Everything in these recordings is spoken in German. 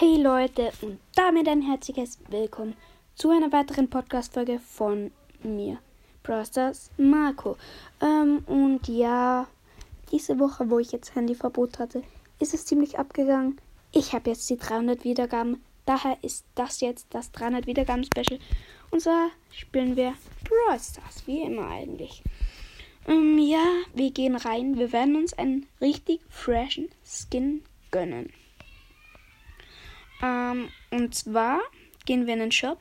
Hey Leute und damit ein herzliches Willkommen zu einer weiteren Podcast-Folge von mir, Brosters Marco. Ähm, und ja, diese Woche, wo ich jetzt Handyverbot hatte, ist es ziemlich abgegangen. Ich habe jetzt die 300 Wiedergaben, daher ist das jetzt das 300 Wiedergaben-Special. Und zwar spielen wir Brawl Stars, wie immer eigentlich. Ähm, ja, wir gehen rein. Wir werden uns einen richtig freshen Skin gönnen. Ähm, und zwar gehen wir in den Shop.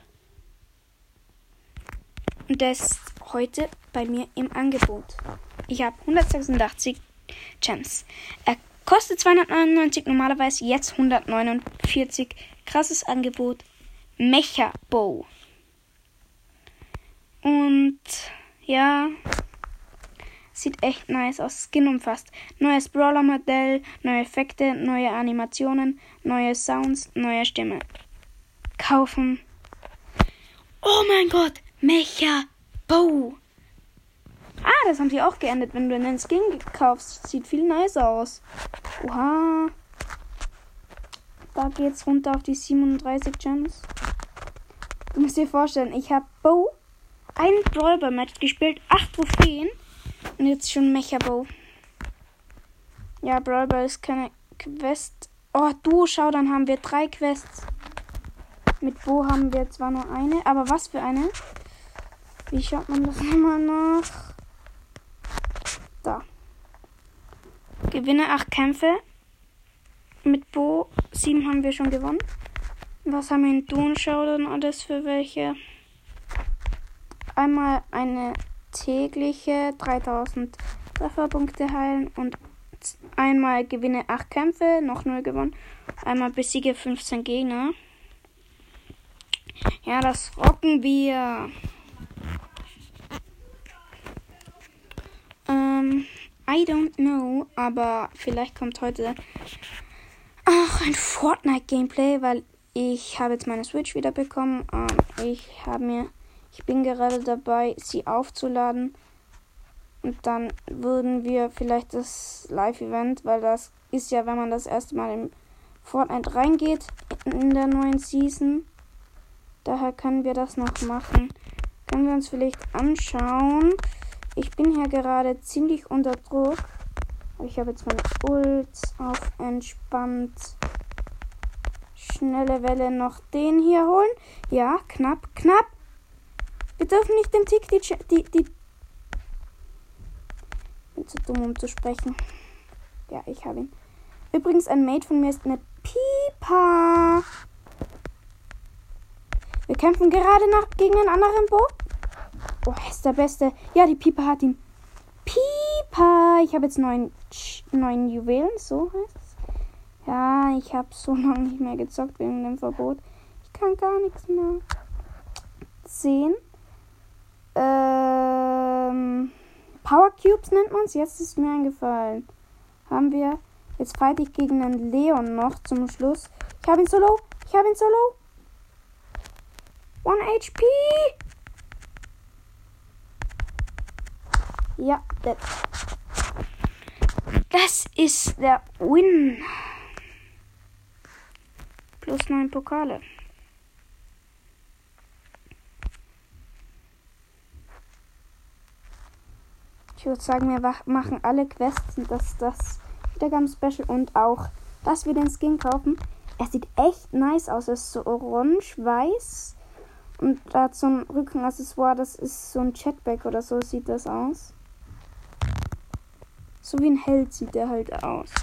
Und der ist heute bei mir im Angebot. Ich habe 186 Gems. Er kostet 299 normalerweise, jetzt 149. Krasses Angebot. Mecha Bow. Und ja, sieht echt nice aus. Skin umfasst neues Brawler-Modell, neue Effekte, neue Animationen, neue Sounds, neue Stimme. Kaufen. Oh mein Gott, Mecha Bow. Ah, das haben sie auch geändert, wenn du einen Skin kaufst. Sieht viel nicer aus. Oha. Da geht's runter auf die 37 Gems. Du musst dir vorstellen, ich habe Bow ein Brawler-Match gespielt, 8 Trophäen und jetzt schon Mecha-Bow. Ja, Brawler ist keine Quest. Oh, du, schau, dann haben wir drei Quests. Mit Bo haben wir zwar nur eine, aber was für eine? Wie schaut man das nochmal nach? Da. Gewinne acht Kämpfe. Mit Bo sieben haben wir schon gewonnen. Was haben wir in Don Schau dann alles für welche? Einmal eine tägliche 3000 Trefferpunkte heilen und einmal gewinne 8 Kämpfe, noch 0 gewonnen. Einmal besiege 15 Gegner. Ja, das rocken wir. Ähm, I don't know, aber vielleicht kommt heute auch ein Fortnite-Gameplay, weil ich habe jetzt meine Switch wieder bekommen. Ähm, ich habe mir ich bin gerade dabei, sie aufzuladen. Und dann würden wir vielleicht das Live-Event, weil das ist ja, wenn man das erste Mal in Fortnite reingeht in der neuen Season. Daher können wir das noch machen. Können wir uns vielleicht anschauen. Ich bin hier gerade ziemlich unter Druck. Ich habe jetzt meine Ults auf entspannt. Schnelle Welle noch den hier holen. Ja, knapp, knapp. Wir dürfen nicht dem Tick die, die, die. Bin zu dumm, um zu sprechen. Ja, ich habe ihn. Übrigens, ein Mate von mir ist eine Pipa. Wir kämpfen gerade noch gegen einen anderen Bo. Oh, er ist der Beste. Ja, die Pipa hat ihn. Pipa. Ich habe jetzt neun, neun Juwelen, so heißt es. Ja, ich habe so lange nicht mehr gezockt wegen dem Verbot. Ich kann gar nichts mehr. Zehn. Ähm, Power Cubes nennt man es. Jetzt ist mir eingefallen. Haben wir. Jetzt fight ich gegen einen Leon noch zum Schluss. Ich habe ihn solo. Ich habe ihn solo. One HP. Ja, das. Das ist der Win. Plus neun Pokale. Ich würde sagen, wir machen alle Quests, dass das Wiedergaben-Special und auch, dass wir den Skin kaufen. Er sieht echt nice aus. Er ist so orange-weiß. Und da ein Rückenaccessoire, das ist so ein Chatback oder so sieht das aus. So wie ein Held sieht er halt aus.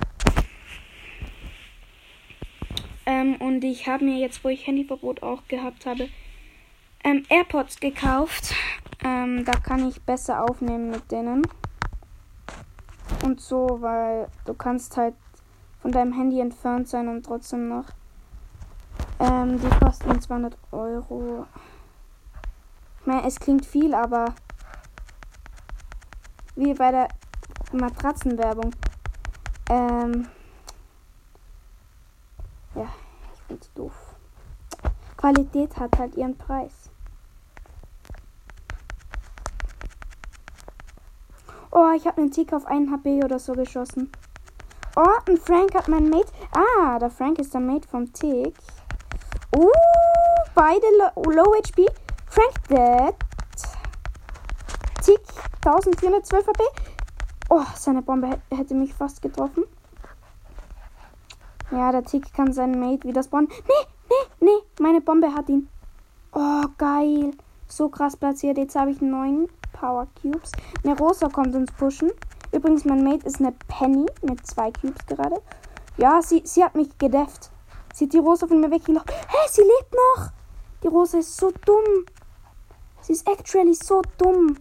Ähm, und ich habe mir jetzt, wo ich Handyverbot auch gehabt habe, ähm, AirPods gekauft. Ähm, da kann ich besser aufnehmen mit denen. Und so, weil du kannst halt von deinem Handy entfernt sein und trotzdem noch. Ähm, die kosten 200 Euro. Ich meine, es klingt viel, aber wie bei der Matratzenwerbung. Ähm, ja, ich bin zu doof. Qualität hat halt ihren Preis. Oh, ich habe einen Tick auf 1 HP oder so geschossen. Oh, ein Frank hat mein Mate. Ah, der Frank ist der Mate vom Tick. Uh, beide low, low HP. Frank dead. Tick 1412 HP. Oh, seine Bombe hätte mich fast getroffen. Ja, der Tick kann seinen Mate wieder spawnen. Nee, nee, nee. Meine Bombe hat ihn. Oh, geil. So krass platziert. Jetzt habe ich neun Power Cubes. Eine Rosa kommt uns pushen. Übrigens, mein Mate ist eine Penny mit zwei Cubes gerade. Ja, sie, sie hat mich gedefft. Sie hat die Rosa von mir weggelockt. Hä, hey, sie lebt noch. Die Rosa ist so dumm. Sie ist actually so dumm.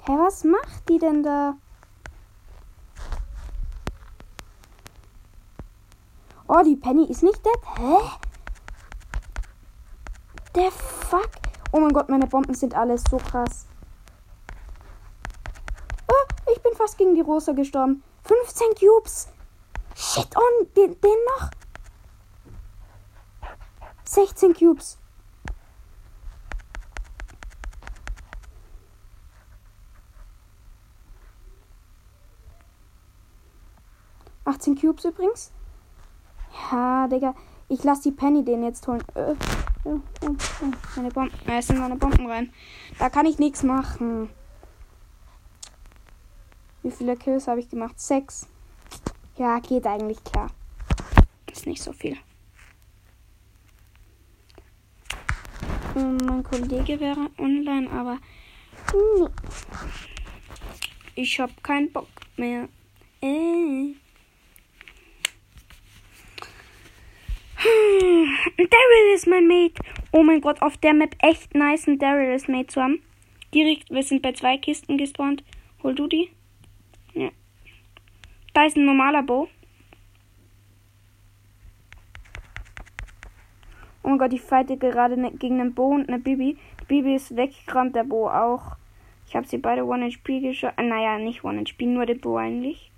Hä, hey, was macht die denn da? Oh, die Penny ist nicht dead. Hä? Der fuck? Oh mein Gott, meine Bomben sind alles so krass. Oh, ich bin fast gegen die Rosa gestorben. 15 Cubes. Shit on, den, den noch. 16 Cubes. Achtzehn Cubes übrigens. Ja, Digga. Ich lasse die Penny den jetzt holen. Äh, äh, äh, meine Bomben. Äh, es sind meine Bomben rein. Da kann ich nichts machen. Wie viele Kills habe ich gemacht? Sechs. Ja, geht eigentlich klar. Ist nicht so viel. mein Kollege wäre online, aber ich habe keinen Bock mehr. Äh. Daryl ist mein Mate. Oh mein Gott, auf der Map echt nice, ein Daryl ist Mate zu haben. Direkt, wir sind bei zwei Kisten gespawnt. Hol du die? Ja. Da ist ein normaler Bo. Oh mein Gott, ich fighte gerade ne, gegen einen Bo und eine Bibi. Die Bibi ist weggerannt, der Bo auch. Ich habe sie beide 1 HP geschossen. Äh, naja, nicht 1 HP, nur der Bo eigentlich.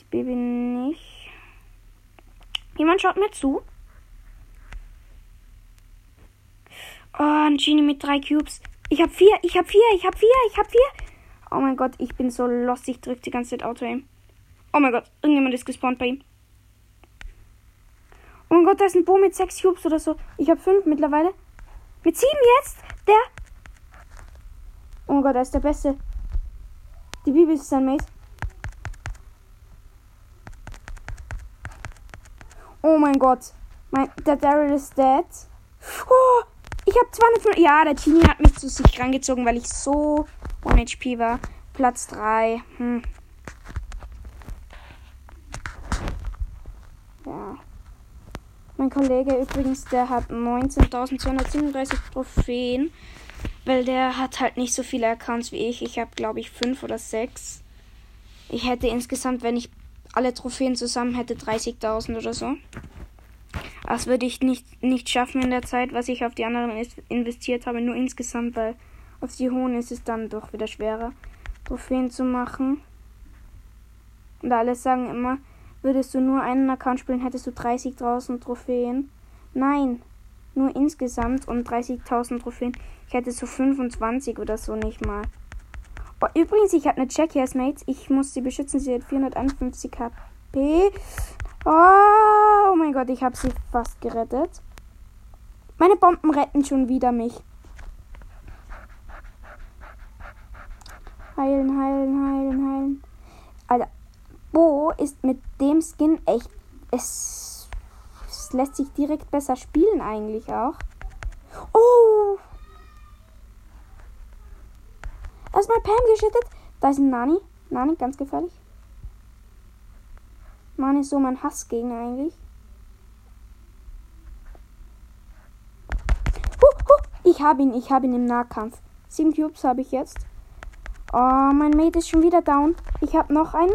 Die Bibi nicht. Jemand schaut mir zu. Oh, ein Genie mit drei Cubes. Ich hab vier, ich hab vier, ich hab vier, ich hab vier. Oh mein Gott, ich bin so lost. Ich drück die ganze Zeit Auto-Aim. Oh mein Gott, irgendjemand ist gespawnt bei ihm. Oh mein Gott, da ist ein Bo mit sechs Cubes oder so. Ich hab fünf mittlerweile. Mit sieben jetzt? Der. Oh mein Gott, er ist der Beste. Die Bibi ist sein Mate. Mein Gott. Mein, der Daryl ist dead. Oh, ich habe 200. Ja, der Genie hat mich zu sich rangezogen, weil ich so 1 HP war. Platz 3. Hm. Ja. Mein Kollege übrigens, der hat 19.237 Trophäen. Weil der hat halt nicht so viele Accounts wie ich. Ich habe, glaube ich, 5 oder 6. Ich hätte insgesamt, wenn ich alle Trophäen zusammen hätte 30.000 oder so. Das würde ich nicht, nicht schaffen in der Zeit, was ich auf die anderen investiert habe, nur insgesamt, weil auf die hohen ist es dann doch wieder schwerer, Trophäen zu machen. Und alle sagen immer, würdest du nur einen Account spielen, hättest du 30.000 Trophäen. Nein, nur insgesamt und 30.000 Trophäen. Ich hätte so 25 oder so nicht mal. Oh, übrigens, ich habe eine Jackie als Mates. Ich muss sie beschützen. Sie hat 451 HP. Oh, oh mein Gott, ich habe sie fast gerettet. Meine Bomben retten schon wieder mich. Heilen, heilen, heilen, heilen. Alter, Bo ist mit dem Skin echt. Es, es lässt sich direkt besser spielen, eigentlich auch. Oh! Erstmal Pam geschüttet. Da ist ein Nani. Nani, ganz gefährlich. Nani ist so mein Hassgegner eigentlich. Huh, huh. Ich habe ihn, ich habe ihn im Nahkampf. Sieben Cubes habe ich jetzt. Oh, mein Mate ist schon wieder down. Ich habe noch einen.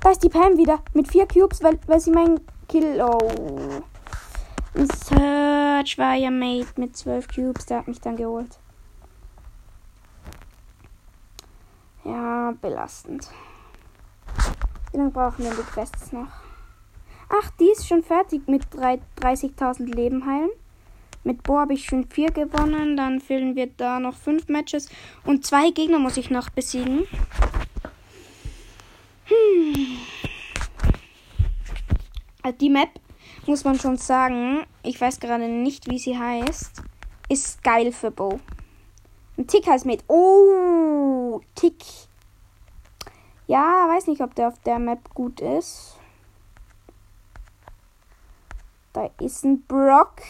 Da ist die Pam wieder. Mit vier Cubes, weil, weil sie mein Kill. Oh. Ein Search war ja Mate mit zwölf Cubes. Der hat mich dann geholt. Ja, belastend. Wie lange brauchen wir die Quests noch? Ach, die ist schon fertig mit 30.000 Leben heilen. Mit Bo habe ich schon vier gewonnen. Dann fehlen wir da noch fünf Matches. Und zwei Gegner muss ich noch besiegen. Hm. Die Map muss man schon sagen. Ich weiß gerade nicht, wie sie heißt. Ist geil für Bo. Ein Tick heißt mit. Oh, Tick. Ja, weiß nicht, ob der auf der Map gut ist. Da ist ein Brock.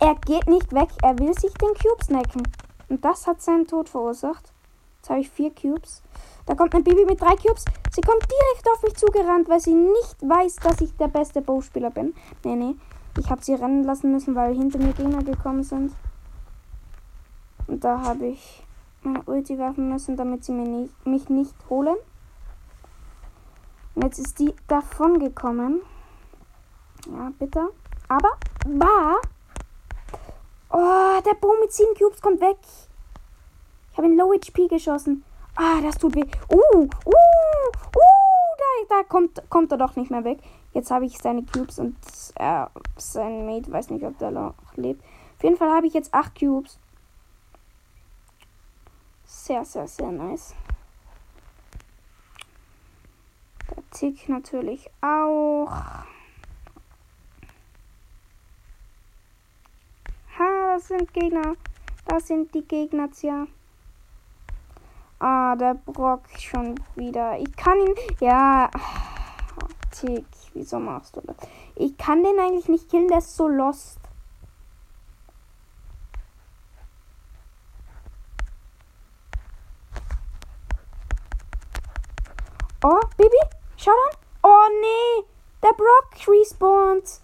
Er geht nicht weg. Er will sich den Cube snacken. Und das hat seinen Tod verursacht. Jetzt habe ich vier Cubes. Da kommt ein Baby mit drei Cubes. Sie kommt direkt auf mich zugerannt, weil sie nicht weiß, dass ich der beste Bowspieler bin. Nee, nee. Ich habe sie rennen lassen müssen, weil hinter mir Gegner gekommen sind. Und da habe ich meine Ulti werfen müssen, damit sie mir nicht, mich nicht holen. Und jetzt ist die davon gekommen. Ja, bitte. Aber, war. Oh, der Boom mit 7 Cubes kommt weg. Ich habe ihn Low HP geschossen. Ah, das tut weh. Uh, uh, uh, da, da kommt, kommt er doch nicht mehr weg. Jetzt habe ich seine Cubes und äh, sein Mate weiß nicht, ob der noch lebt. Auf jeden Fall habe ich jetzt 8 Cubes. Sehr, sehr, sehr nice. Der Tick natürlich auch. Ha, das sind Gegner. Das sind die Gegner, tja. Ah, der Brock schon wieder. Ich kann ihn. Ja. Tick, wieso machst du das? Ich kann den eigentlich nicht killen, der ist so lost. Oh, Baby, schau dann. Oh nee, der Brock respawnt.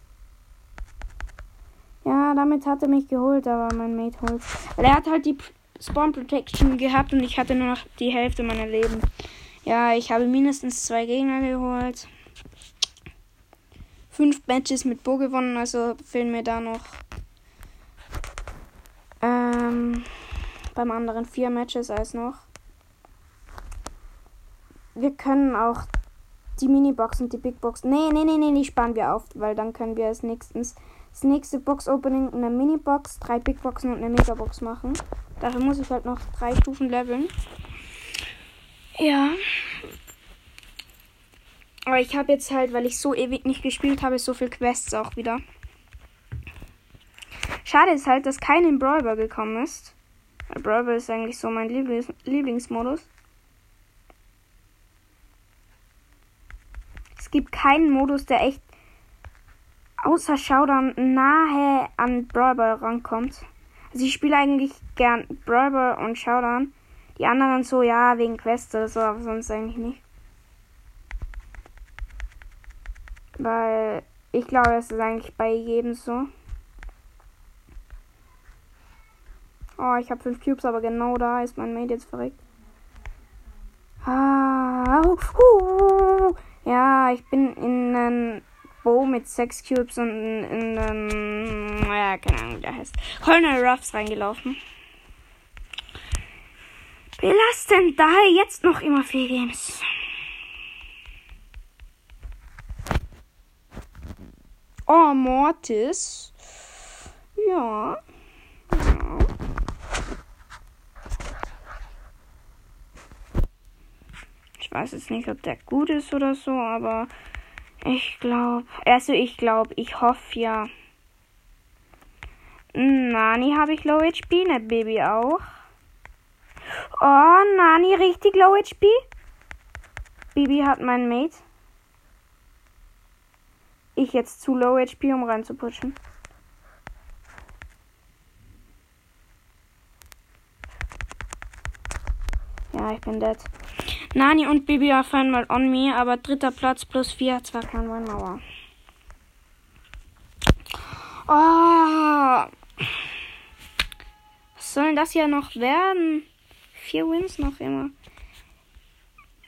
Ja, damit hat er mich geholt, aber mein Mate holt. Er hat halt die Spawn Protection gehabt und ich hatte nur noch die Hälfte meiner Leben. Ja, ich habe mindestens zwei Gegner geholt. Fünf Matches mit Bo gewonnen, also fehlen mir da noch ähm, beim anderen vier Matches als noch. Wir können auch die Minibox und die Big Box. Nee, nee, nee, nee, die sparen wir auf, weil dann können wir als nächstes das nächste Box Opening eine Minibox, drei Big Boxen und eine Megabox machen. Dafür muss ich halt noch drei Stufen leveln. Ja. Aber ich habe jetzt halt, weil ich so ewig nicht gespielt habe, so viel Quests auch wieder. Schade ist halt, dass kein in Brawler gekommen ist. Weil Brawler ist eigentlich so mein Lieblings Lieblingsmodus. Gibt keinen Modus, der echt außer Showdown nahe an Brawler rankommt. Also ich spiele eigentlich gern Brawl und Showdown. Die anderen so, ja, wegen Quests oder so, aber sonst eigentlich nicht. Weil ich glaube, es ist eigentlich bei jedem so. Oh, ich habe fünf Cubes, aber genau da ist mein Mate jetzt verrückt. Ah, uh, uh, ja, ich bin in einem Bo mit 6 Cubes und in den, naja, keine Ahnung, wie der heißt, Colonel Ruffs reingelaufen. Denn da jetzt noch immer vier Games? Oh, Mortis. Ja. Weiß jetzt nicht, ob der gut ist oder so, aber ich glaube, also ich glaube, ich hoffe ja. Nani habe ich Low HP, ne Baby auch. Oh, Nani richtig Low HP. Baby hat mein Mate. Ich jetzt zu Low HP, um reinzuputschen. Ja, ich bin dead. Nani und Bibi auf einmal on me, aber dritter Platz plus vier, zwar kein Mauer. Oh. Was soll denn das hier noch werden? Vier Wins noch immer.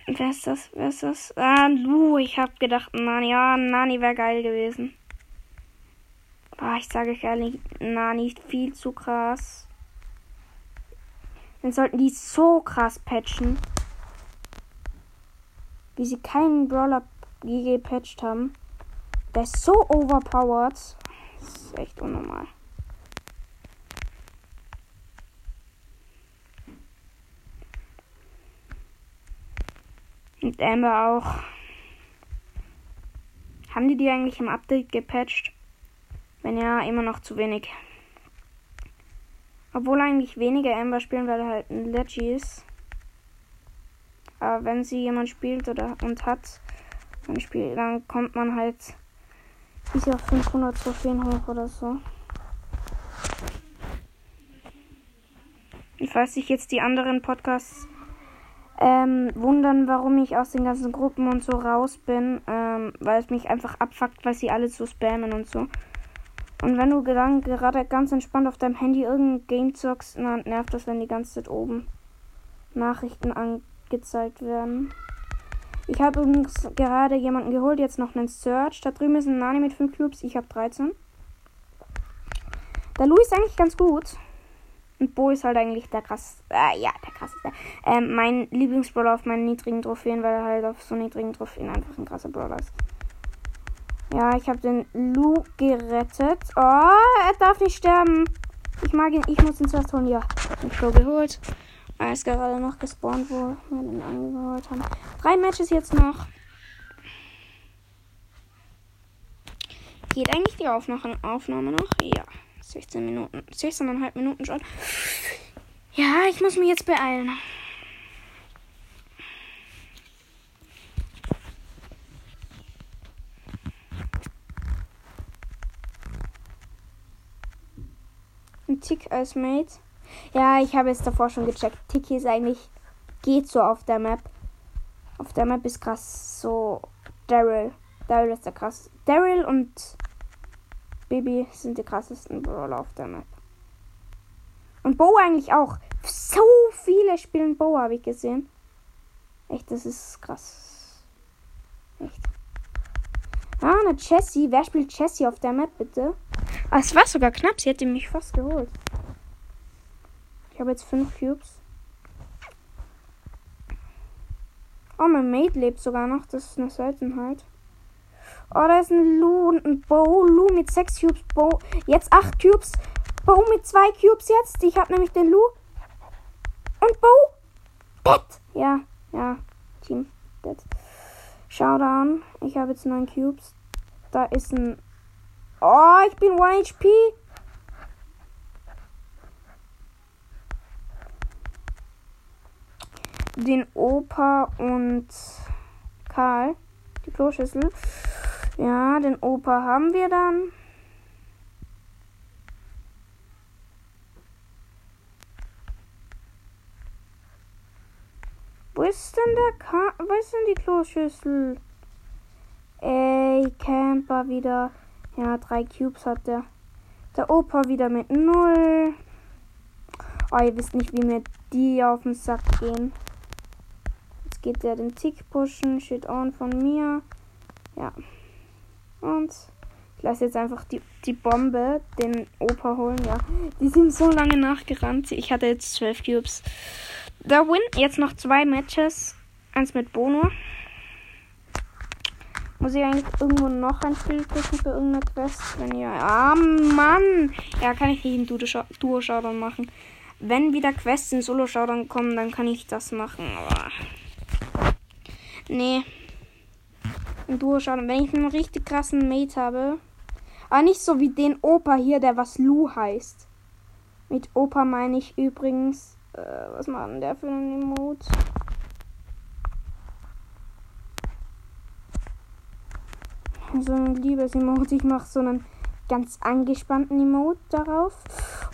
Wer ist das? Wer ist das? Ah, du. Ich hab gedacht, Nani. Ja, Nani wäre geil gewesen. Boah, ich sage euch ehrlich, Nani viel zu krass. Dann sollten die so krass patchen wie sie keinen Brawler gepatcht haben. Der ist so overpowered. Das ist echt unnormal. Und Amber auch. Haben die die eigentlich im Update gepatcht? Wenn ja, immer noch zu wenig. Obwohl eigentlich weniger Amber spielen, weil er halt ein Leggy ist. Aber wenn sie jemand spielt oder und hat, dann, spielt, dann kommt man halt bis auf 500 Trophäen hoch oder so. Und falls sich jetzt die anderen Podcasts ähm, wundern, warum ich aus den ganzen Gruppen und so raus bin, ähm, weil es mich einfach abfuckt, weil sie alle so spammen und so. Und wenn du dann gerade ganz entspannt auf deinem Handy irgendein Game zockst, dann nervt das, wenn die ganze Zeit oben Nachrichten angezeigt werden. Ich habe übrigens gerade jemanden geholt, jetzt noch einen Search. Da drüben ist ein Nani mit 5 Cubes, ich habe 13. Der Louis ist eigentlich ganz gut. Und Bo ist halt eigentlich der krass, äh, ja, der krasseste. Ähm, mein Lieblingsbrawler auf meinen niedrigen Trophäen, weil er halt auf so niedrigen Trophäen einfach ein krasser Brawler ist. Ja, ich habe den Lu gerettet. Oh, er darf nicht sterben. Ich mag ihn, ich muss ihn zuerst holen. Ja, den Crow geholt. Er ist gerade noch gespawnt, wo wir den angeholt haben. Drei Matches jetzt noch. Geht eigentlich die Aufnahme noch? Ja. 16 Minuten. 16,5 Minuten schon. Ja, ich muss mich jetzt beeilen. Ein Tick als Mate. Ja, ich habe es davor schon gecheckt. Tiki ist eigentlich. Geht so auf der Map. Auf der Map ist krass so. Daryl. Daryl ist der krass. Daryl und Baby sind die krassesten Brawler auf der Map. Und Bo eigentlich auch. So viele spielen Bo, habe ich gesehen. Echt, das ist krass. Echt. Ah, eine Jessie. Wer spielt Jessie auf der Map, bitte? Ah, es war sogar knapp. Sie hätte mich fast geholt. Ich habe jetzt fünf Cubes. Oh, mein Mate lebt sogar noch. Das ist eine Seltenheit. Oh, da ist ein Lu und ein Bo. Lu mit 6 Cubes. Bo. Jetzt 8 Cubes. Bo mit 2 Cubes jetzt. Ich habe nämlich den Lu. Und Bo. Dead. Ja, ja. Team. Dead. Showdown. Ich habe jetzt 9 Cubes. Da ist ein. Oh, ich bin 1 HP. Den Opa und Karl. Die Kloschüssel. Ja, den Opa haben wir dann. Wo ist denn der Ka Wo ist denn die Kloschüssel? Ey, Camper wieder. Ja, drei Cubes hat der. Der Opa wieder mit null. Oh, ihr wisst nicht, wie mir die auf den Sack gehen. Geht der den Tick pushen. Shit on von mir. Ja. Und ich lasse jetzt einfach die, die Bombe den Opa holen. Ja, die sind so lange nachgerannt. Ich hatte jetzt 12 Cubes. Der Win. Jetzt noch zwei Matches. Eins mit Bono. Muss ich eigentlich irgendwo noch ein Spiel drücken für irgendeine Quest? Wenn ja. Ah, Mann! Ja, kann ich nicht in Duo-Showdown machen. Wenn wieder Quests in Solo-Showdown kommen, dann kann ich das machen. Aber. Nee. Ein Duo schauen. Wenn ich einen richtig krassen Mate habe. Aber nicht so wie den Opa hier, der was Lu heißt. Mit Opa meine ich übrigens. Äh, was macht denn der für einen Emote? So ein liebes Emote. Ich mache so einen ganz angespannten Emote darauf.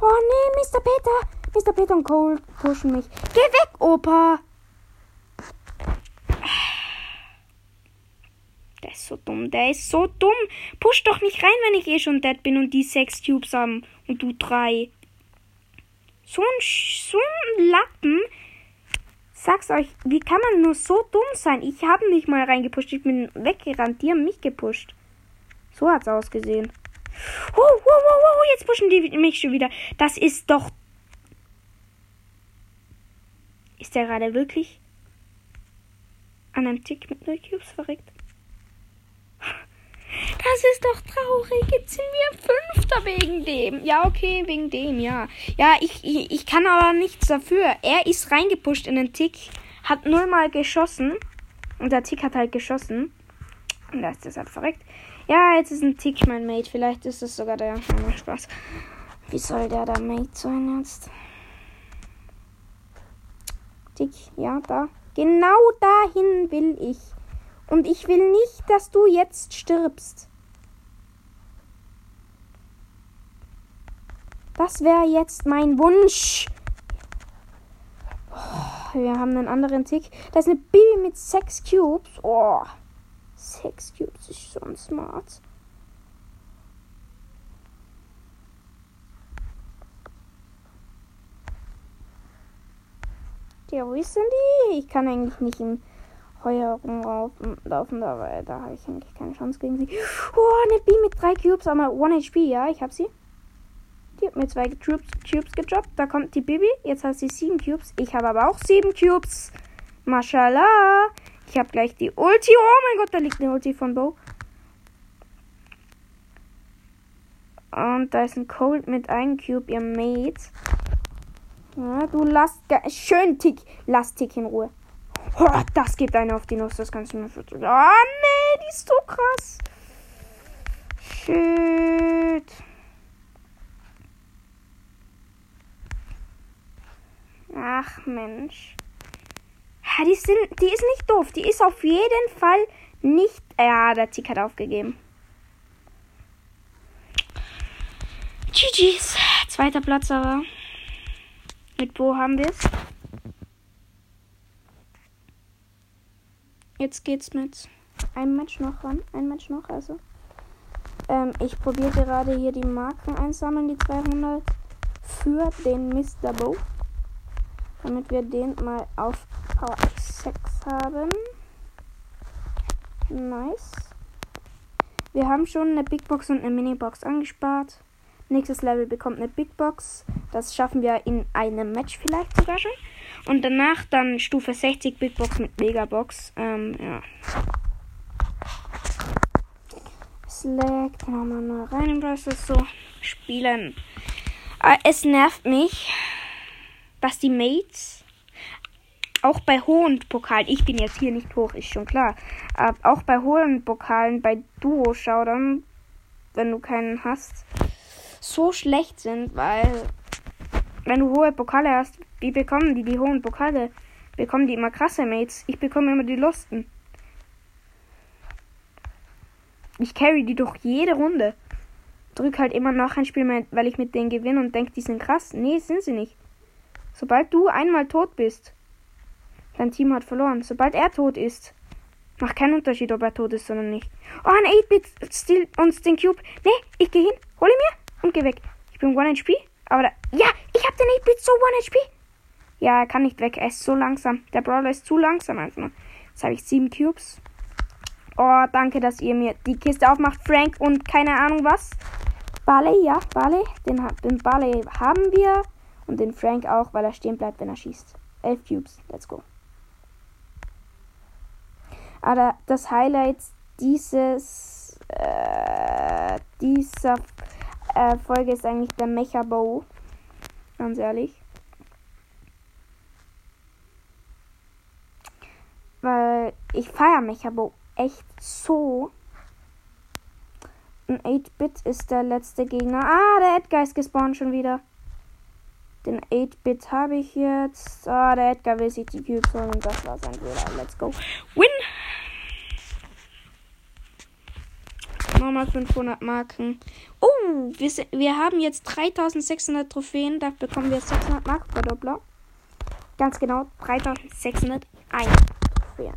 Oh nee, Mr. Peter! Mr. Peter und Cole pushen mich. Geh weg, Opa! Der ist so dumm. Der ist so dumm. Push doch nicht rein, wenn ich eh schon dead bin und die sechs Cubes haben und du drei. So ein, so ein Lappen. Sag's euch, wie kann man nur so dumm sein? Ich habe nicht mal reingepusht. Ich bin weggerannt. Die haben mich gepusht. So hat's ausgesehen. Oh, wow, wow, wow, jetzt pushen die mich schon wieder. Das ist doch. Ist der gerade wirklich an einem Tick mit 0 Cubes verreckt? Das ist doch traurig. Jetzt sind wir Fünfter wegen dem. Ja, okay, wegen dem, ja. Ja, ich, ich, ich kann aber nichts dafür. Er ist reingepusht in den Tick, hat nullmal geschossen. Und der Tick hat halt geschossen. Und da ist das halt verreckt. Ja, jetzt ist ein Tick mein Mate. Vielleicht ist es sogar der. Ja, Spaß. Wie soll der da Mate sein jetzt? Tick, ja, da. Genau dahin will ich. Und ich will nicht, dass du jetzt stirbst. Das wäre jetzt mein Wunsch. Oh, wir haben einen anderen Tick. Da ist eine Baby mit sechs Cubes. Oh, sechs Cubes ist schon smart. Ja, wo ist denn die? Ich kann eigentlich nicht im Heuer rumlaufen, aber da habe ich eigentlich keine Chance gegen sie. Oh, eine B mit drei Cubes, aber 1 HP, ja, ich habe sie. Die hat mir zwei Cubes, Cubes gedroppt. Da kommt die Bibi. Jetzt hat sie sieben Cubes. Ich habe aber auch sieben Cubes. Mashallah. Ich habe gleich die Ulti. Oh mein Gott, da liegt eine Ulti von Bo. Und da ist ein Cold mit einem Cube, ihr Mate. Ja, du lass schön Tick. Lass Tick in Ruhe. Oh, das gibt eine auf die Nuss. Das kannst du mir für. Ah, nee, die ist so krass. Shit. Ach Mensch. Ja, die, sind, die ist nicht doof. Die ist auf jeden Fall nicht. Ja, der Tick hat aufgegeben. GG's. Zweiter Platz aber. Mit wo haben wir Jetzt geht's mit einem Match noch ran. Ein Match noch, also. Ähm, ich probiere gerade hier die Marken einsammeln, die 200 für den Mr. Bow. Damit wir den mal auf Power 6 haben. Nice. Wir haben schon eine Big Box und eine Mini Box angespart. Nächstes Level bekommt eine Big Box. Das schaffen wir in einem Match vielleicht sogar schon. Und danach dann Stufe 60 Big Box mit Megabox. Ähm, ja. Dann haben wir mal rein in Browser so spielen. Aber es nervt mich, dass die Mates auch bei hohen Pokalen, ich bin jetzt hier nicht hoch, ist schon klar, aber auch bei hohen Pokalen, bei Duo-Schaudern, wenn du keinen hast, so schlecht sind, weil wenn du hohe Pokale hast, wie bekommen die die hohen Pokale? Bekommen die immer krasse Mates. Ich bekomme immer die Lusten. Ich carry die doch jede Runde. Drück halt immer noch ein Spiel, weil ich mit denen gewinne und denke, die sind krass. Nee, sind sie nicht. Sobald du einmal tot bist, dein Team hat verloren. Sobald er tot ist, macht keinen Unterschied, ob er tot ist oder nicht. Oh, ein 8-Bit stiehlt uns den Cube. Nee, ich gehe hin, hole mir und geh weg. Ich bin 1 HP. Aber da, ja, ich hab den 8-Bit so 1 HP. Ja, er kann nicht weg. Er ist so langsam. Der Brawler ist zu langsam einfach. Jetzt habe ich 7 Cubes. Oh, danke, dass ihr mir die Kiste aufmacht. Frank und keine Ahnung was. Barley, ja, Barley. Den, den Barley haben wir. Und den Frank auch, weil er stehen bleibt, wenn er schießt. 11 Cubes. Let's go. Aber das Highlight dieses äh, dieser äh, Folge ist eigentlich der Mecha Bow. Ganz ehrlich. Weil ich feiere Mecha Bow echt so. Ein 8-Bit ist der letzte Gegner. Ah, der Edgar ist gespawnt schon wieder. Den 8-Bit habe ich jetzt. Ah, der Edgar will sich die Cubes holen und das war sein Fehler. Let's go. Win! Nochmal 500 Marken. Oh, wir, wir haben jetzt 3600 Trophäen. Da bekommen wir 600 Marken Verdoppler. Ganz genau 3601 Trophäen.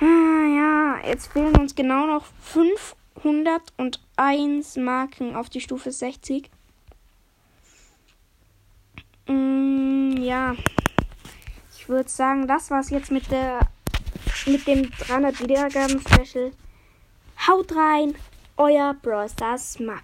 Ah, ja, jetzt fehlen uns genau noch 501 Marken auf die Stufe 60. Mm, ja, ich würde sagen, das war's jetzt mit der mit dem 300 Wiedergaben Special. Haut rein, euer Brawl Stars Marco.